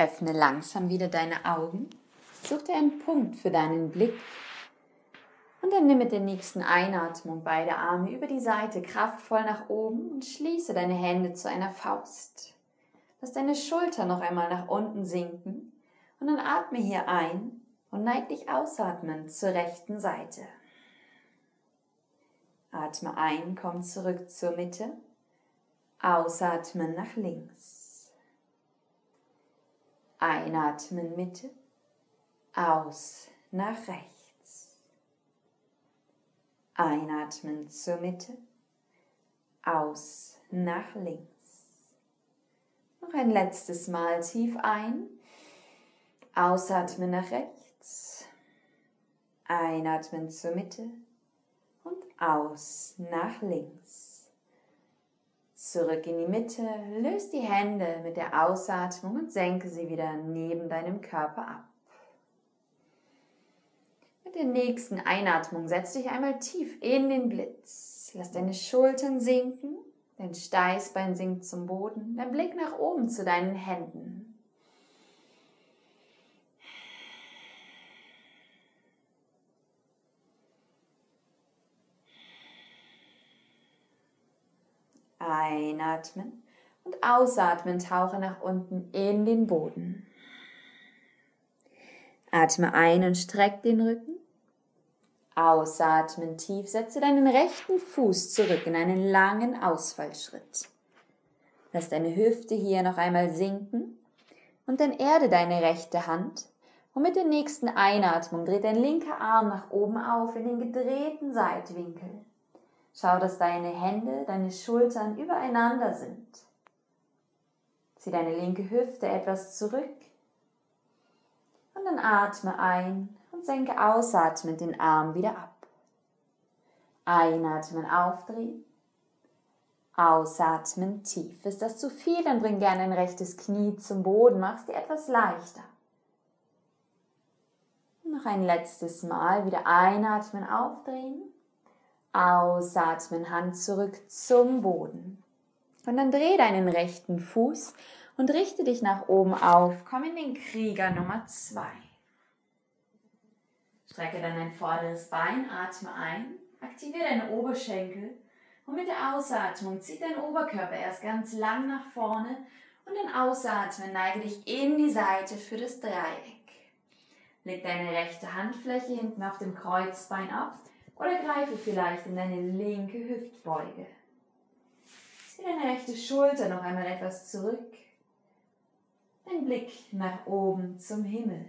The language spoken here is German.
Öffne langsam wieder deine Augen. Such dir einen Punkt für deinen Blick. Und dann nimm mit der nächsten Einatmung beide Arme über die Seite kraftvoll nach oben und schließe deine Hände zu einer Faust. Lass deine Schulter noch einmal nach unten sinken und dann atme hier ein und neig dich ausatmend zur rechten Seite. Atme ein, komm zurück zur Mitte. Ausatmen nach links. Einatmen Mitte. Aus nach rechts. Einatmen zur Mitte. Aus nach links. Noch ein letztes Mal tief ein. Ausatmen nach rechts. Einatmen zur Mitte und aus nach links. Zurück in die Mitte, löst die Hände mit der Ausatmung und senke sie wieder neben deinem Körper ab. Mit der nächsten Einatmung setz dich einmal tief in den Blitz. Lass deine Schultern sinken Dein Steißbein sinkt zum Boden, dein Blick nach oben zu deinen Händen. Einatmen und ausatmen, tauche nach unten in den Boden. Atme ein und streck den Rücken. Ausatmen tief, setze deinen rechten Fuß zurück in einen langen Ausfallschritt. Lass deine Hüfte hier noch einmal sinken und dann erde deine rechte Hand und mit der nächsten Einatmung dreht dein linker Arm nach oben auf in den gedrehten Seitwinkel. Schau, dass deine Hände, deine Schultern übereinander sind. Zieh deine linke Hüfte etwas zurück und dann atme ein und senke ausatmend den Arm wieder ab. Einatmen, aufdrehen. Ausatmen, tief. Ist das zu viel, dann bring gerne ein rechtes Knie zum Boden, mach's dir etwas leichter. Noch ein letztes Mal wieder einatmen, aufdrehen. Ausatmen, Hand zurück zum Boden. Und dann dreh deinen rechten Fuß und richte dich nach oben auf. Komm in den Krieger Nummer zwei. Strecke dann dein vorderes Bein, atme ein, aktiviere deine Oberschenkel und mit der Ausatmung zieh dein Oberkörper erst ganz lang nach vorne und dann ausatmen, neige dich in die Seite für das Dreieck. Leg deine rechte Handfläche hinten auf dem Kreuzbein ab oder greife vielleicht in deine linke Hüftbeuge. Zieh deine rechte Schulter noch einmal etwas zurück. Dein Blick nach oben zum Himmel.